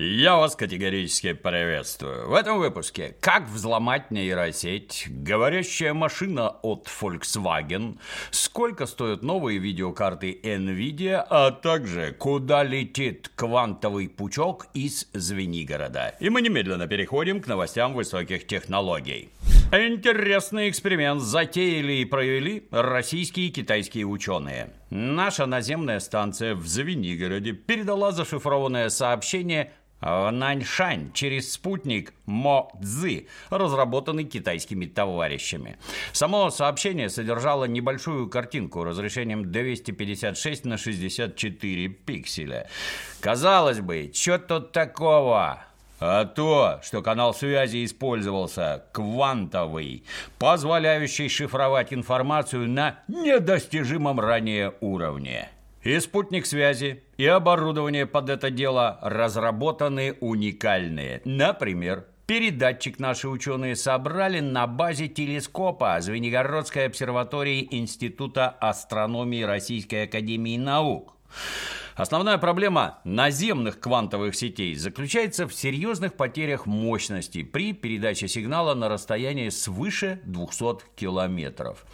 Я вас категорически приветствую. В этом выпуске «Как взломать нейросеть», «Говорящая машина от Volkswagen», «Сколько стоят новые видеокарты NVIDIA», а также «Куда летит квантовый пучок из Звенигорода». И мы немедленно переходим к новостям высоких технологий. Интересный эксперимент затеяли и провели российские и китайские ученые. Наша наземная станция в Звенигороде передала зашифрованное сообщение Наньшань через спутник Мо Цзы, разработанный китайскими товарищами. Само сообщение содержало небольшую картинку разрешением 256 на 64 пикселя. Казалось бы, что тут такого? А то, что канал связи использовался квантовый, позволяющий шифровать информацию на недостижимом ранее уровне. И спутник связи, и оборудование под это дело разработаны уникальные. Например, Передатчик наши ученые собрали на базе телескопа Звенигородской обсерватории Института астрономии Российской Академии Наук. Основная проблема наземных квантовых сетей заключается в серьезных потерях мощности при передаче сигнала на расстояние свыше 200 километров.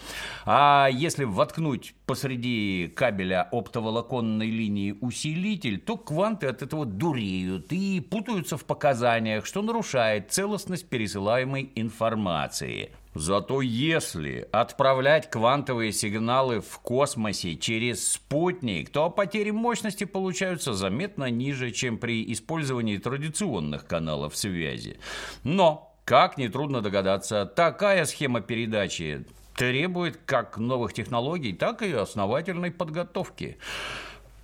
А если воткнуть посреди кабеля оптоволоконной линии усилитель, то кванты от этого дуреют и путаются в показаниях, что нарушает целостность пересылаемой информации. Зато если отправлять квантовые сигналы в космосе через спутник, то потери мощности получаются заметно ниже, чем при использовании традиционных каналов связи. Но, как нетрудно догадаться, такая схема передачи требует как новых технологий, так и основательной подготовки.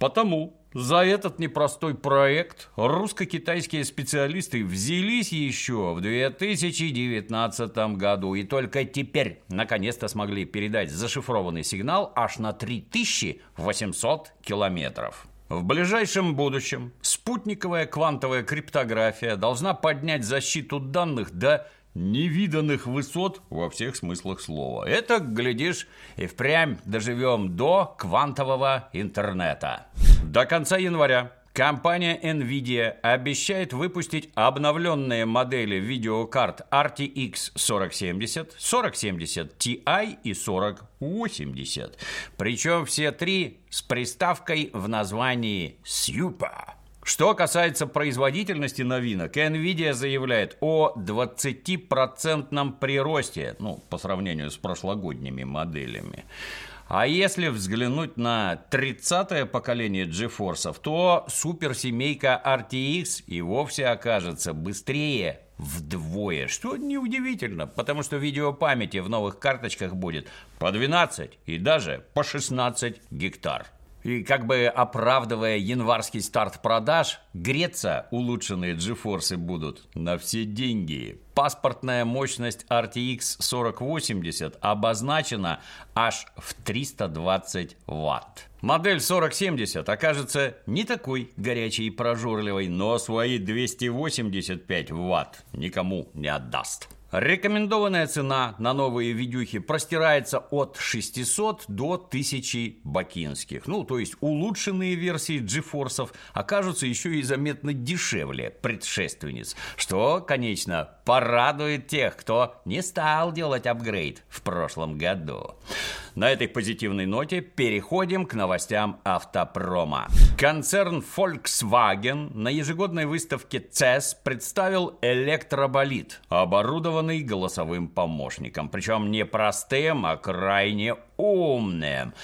Потому за этот непростой проект русско-китайские специалисты взялись еще в 2019 году и только теперь наконец-то смогли передать зашифрованный сигнал аж на 3800 километров. В ближайшем будущем спутниковая квантовая криптография должна поднять защиту данных до невиданных высот во всех смыслах слова. Это, глядишь, и впрямь доживем до квантового интернета. До конца января Компания NVIDIA обещает выпустить обновленные модели видеокарт RTX 4070, 4070 Ti и 4080. Причем все три с приставкой в названии Super. Что касается производительности новинок, Nvidia заявляет о 20% приросте, ну, по сравнению с прошлогодними моделями. А если взглянуть на 30-е поколение GeForce, то суперсемейка RTX и вовсе окажется быстрее вдвое, что неудивительно, потому что видеопамяти в новых карточках будет по 12 и даже по 16 гектар. И как бы оправдывая январский старт продаж, греться улучшенные GeForce будут на все деньги. Паспортная мощность RTX 4080 обозначена аж в 320 Вт. Модель 4070 окажется не такой горячей и прожорливой, но свои 285 Вт никому не отдаст. Рекомендованная цена на новые видюхи простирается от 600 до 1000 бакинских. Ну, то есть улучшенные версии GeForce окажутся еще и заметно дешевле предшественниц, что, конечно, порадует тех, кто не стал делать апгрейд в прошлом году. На этой позитивной ноте переходим к новостям автопрома. Концерн Volkswagen на ежегодной выставке CES представил электроболид, оборудованный голосовым помощником. Причем не простым, а крайне умным.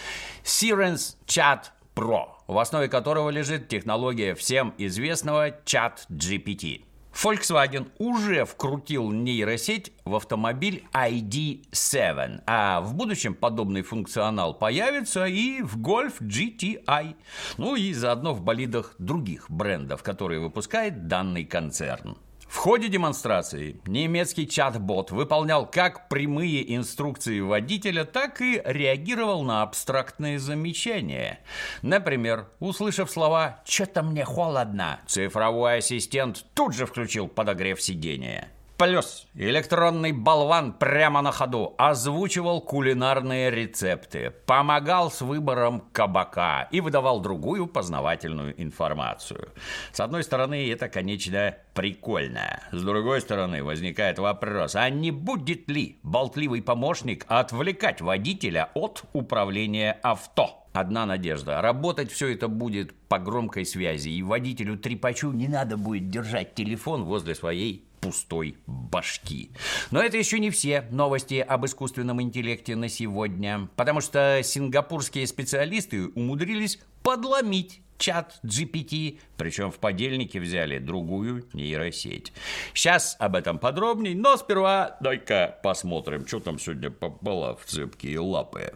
Sirens Chat Pro, в основе которого лежит технология всем известного чат GPT. Volkswagen уже вкрутил нейросеть в автомобиль ID7, а в будущем подобный функционал появится и в Golf GTI, ну и заодно в болидах других брендов, которые выпускает данный концерн. В ходе демонстрации немецкий чат-бот выполнял как прямые инструкции водителя, так и реагировал на абстрактные замечания. Например, услышав слова «Чё-то мне холодно», цифровой ассистент тут же включил подогрев сидения. Плюс электронный болван прямо на ходу озвучивал кулинарные рецепты, помогал с выбором кабака и выдавал другую познавательную информацию. С одной стороны, это, конечно, прикольно. С другой стороны, возникает вопрос, а не будет ли болтливый помощник отвлекать водителя от управления авто? Одна надежда. Работать все это будет по громкой связи, и водителю трепачу не надо будет держать телефон возле своей пустой башки. Но это еще не все новости об искусственном интеллекте на сегодня, потому что сингапурские специалисты умудрились подломить чат GPT, причем в подельнике взяли другую нейросеть. Сейчас об этом подробней, но сперва дай-ка посмотрим, что там сегодня попало в цепкие лапы.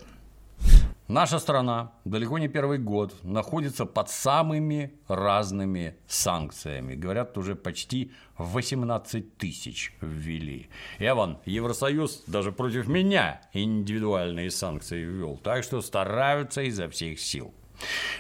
Наша страна далеко не первый год находится под самыми разными санкциями. Говорят, уже почти 18 тысяч ввели. Эван, Евросоюз даже против меня индивидуальные санкции ввел. Так что стараются изо всех сил.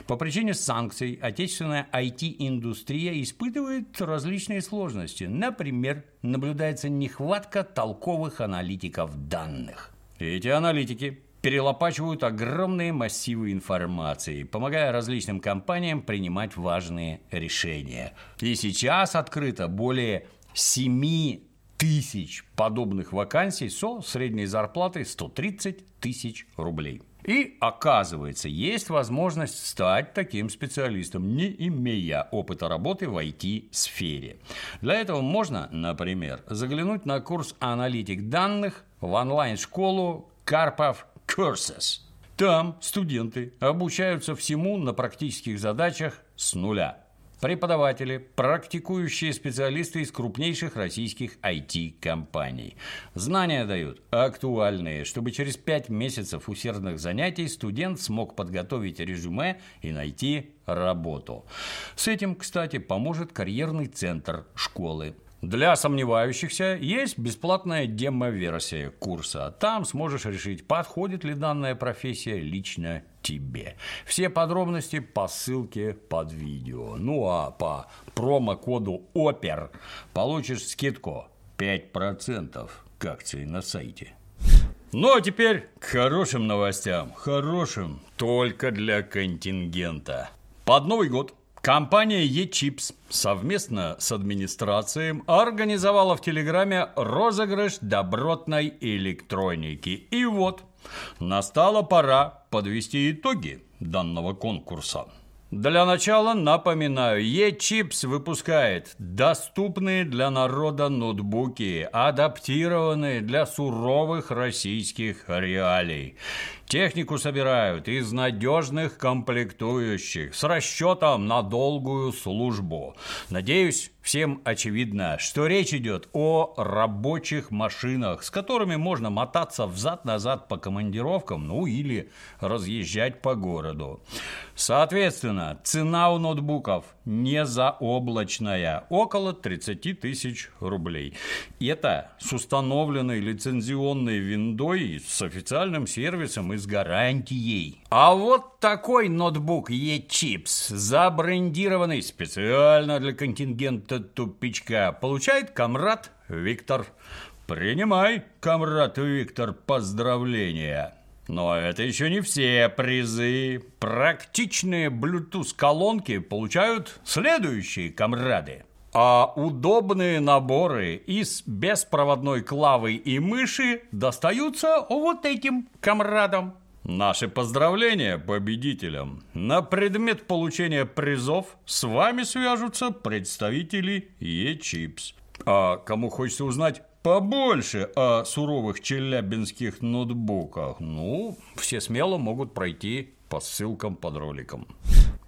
По причине санкций отечественная IT-индустрия испытывает различные сложности. Например, наблюдается нехватка толковых аналитиков данных. Эти аналитики перелопачивают огромные массивы информации, помогая различным компаниям принимать важные решения. И сейчас открыто более 7 тысяч подобных вакансий со средней зарплатой 130 тысяч рублей. И оказывается, есть возможность стать таким специалистом, не имея опыта работы в IT-сфере. Для этого можно, например, заглянуть на курс «Аналитик данных» в онлайн-школу Карпов Courses. Там студенты обучаются всему на практических задачах с нуля. Преподаватели, практикующие специалисты из крупнейших российских IT-компаний. Знания дают актуальные, чтобы через 5 месяцев усердных занятий студент смог подготовить резюме и найти работу. С этим, кстати, поможет карьерный центр школы. Для сомневающихся есть бесплатная демо-версия курса. Там сможешь решить, подходит ли данная профессия лично тебе. Все подробности по ссылке под видео. Ну а по промокоду ОПЕР получишь скидку 5% к акции на сайте. Ну а теперь к хорошим новостям. Хорошим только для контингента. Под Новый год Компания eChips совместно с администрацией организовала в Телеграме розыгрыш добротной электроники. И вот, настала пора подвести итоги данного конкурса. Для начала напоминаю, eChips выпускает доступные для народа ноутбуки, адаптированные для суровых российских реалий. Технику собирают из надежных комплектующих с расчетом на долгую службу. Надеюсь, всем очевидно, что речь идет о рабочих машинах, с которыми можно мотаться взад-назад по командировкам, ну или разъезжать по городу. Соответственно, цена у ноутбуков не заоблачная, около 30 тысяч рублей. Это с установленной лицензионной виндой с официальным сервисом и с гарантией. А вот такой ноутбук E-Chips, забрендированный специально для контингента тупичка, получает комрад Виктор. Принимай, комрад Виктор, поздравления. Но это еще не все призы. Практичные Bluetooth-колонки получают следующие комрады. А удобные наборы из беспроводной клавы и мыши достаются вот этим комрадам. Наши поздравления победителям. На предмет получения призов с вами свяжутся представители eChips. А кому хочется узнать побольше о суровых челябинских ноутбуках, ну, все смело могут пройти по ссылкам под роликом.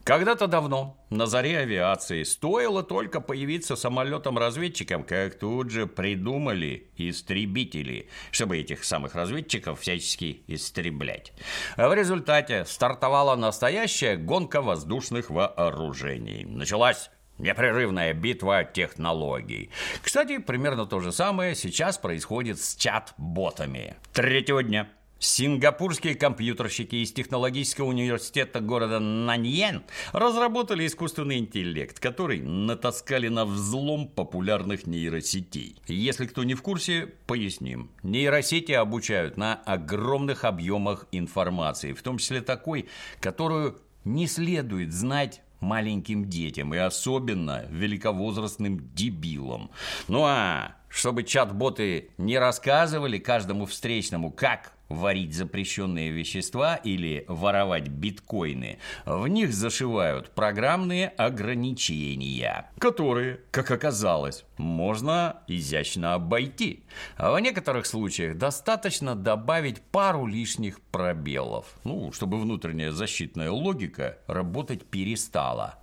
Когда-то давно, на заре авиации, стоило только появиться самолетом-разведчиком, как тут же придумали истребители, чтобы этих самых разведчиков всячески истреблять. А в результате стартовала настоящая гонка воздушных вооружений. Началась Непрерывная битва технологий. Кстати, примерно то же самое сейчас происходит с чат-ботами. Третьего дня Сингапурские компьютерщики из технологического университета города Наньян разработали искусственный интеллект, который натаскали на взлом популярных нейросетей. Если кто не в курсе, поясним. Нейросети обучают на огромных объемах информации, в том числе такой, которую не следует знать маленьким детям и особенно великовозрастным дебилам. Ну а чтобы чат-боты не рассказывали каждому встречному, как варить запрещенные вещества или воровать биткоины, в них зашивают программные ограничения, которые, как оказалось, можно изящно обойти. А в некоторых случаях достаточно добавить пару лишних пробелов, ну, чтобы внутренняя защитная логика работать перестала.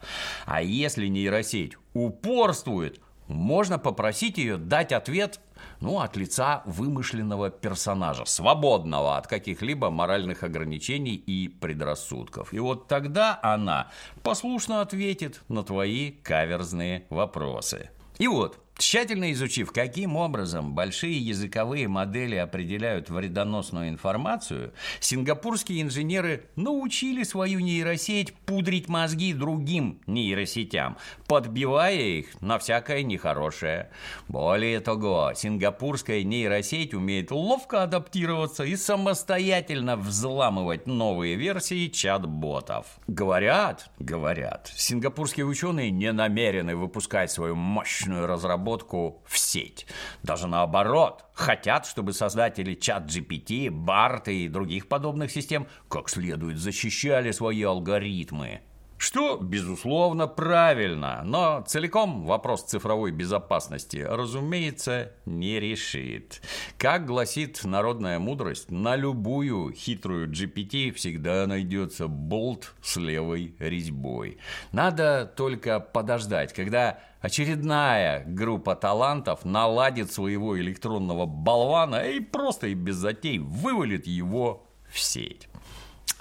А если нейросеть упорствует, можно попросить ее дать ответ ну, от лица вымышленного персонажа, свободного от каких-либо моральных ограничений и предрассудков. И вот тогда она послушно ответит на твои каверзные вопросы. И вот, Тщательно изучив, каким образом большие языковые модели определяют вредоносную информацию, сингапурские инженеры научили свою нейросеть пудрить мозги другим нейросетям, подбивая их на всякое нехорошее. Более того, сингапурская нейросеть умеет ловко адаптироваться и самостоятельно взламывать новые версии чат-ботов. Говорят, говорят, сингапурские ученые не намерены выпускать свою мощную разработку разработку в сеть. Даже наоборот, хотят, чтобы создатели чат GPT, BART и других подобных систем как следует защищали свои алгоритмы. Что, безусловно, правильно, но целиком вопрос цифровой безопасности, разумеется, не решит. Как гласит народная мудрость, на любую хитрую GPT всегда найдется болт с левой резьбой. Надо только подождать, когда очередная группа талантов наладит своего электронного болвана и просто и без затей вывалит его в сеть.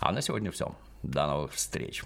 А на сегодня все. До новых встреч.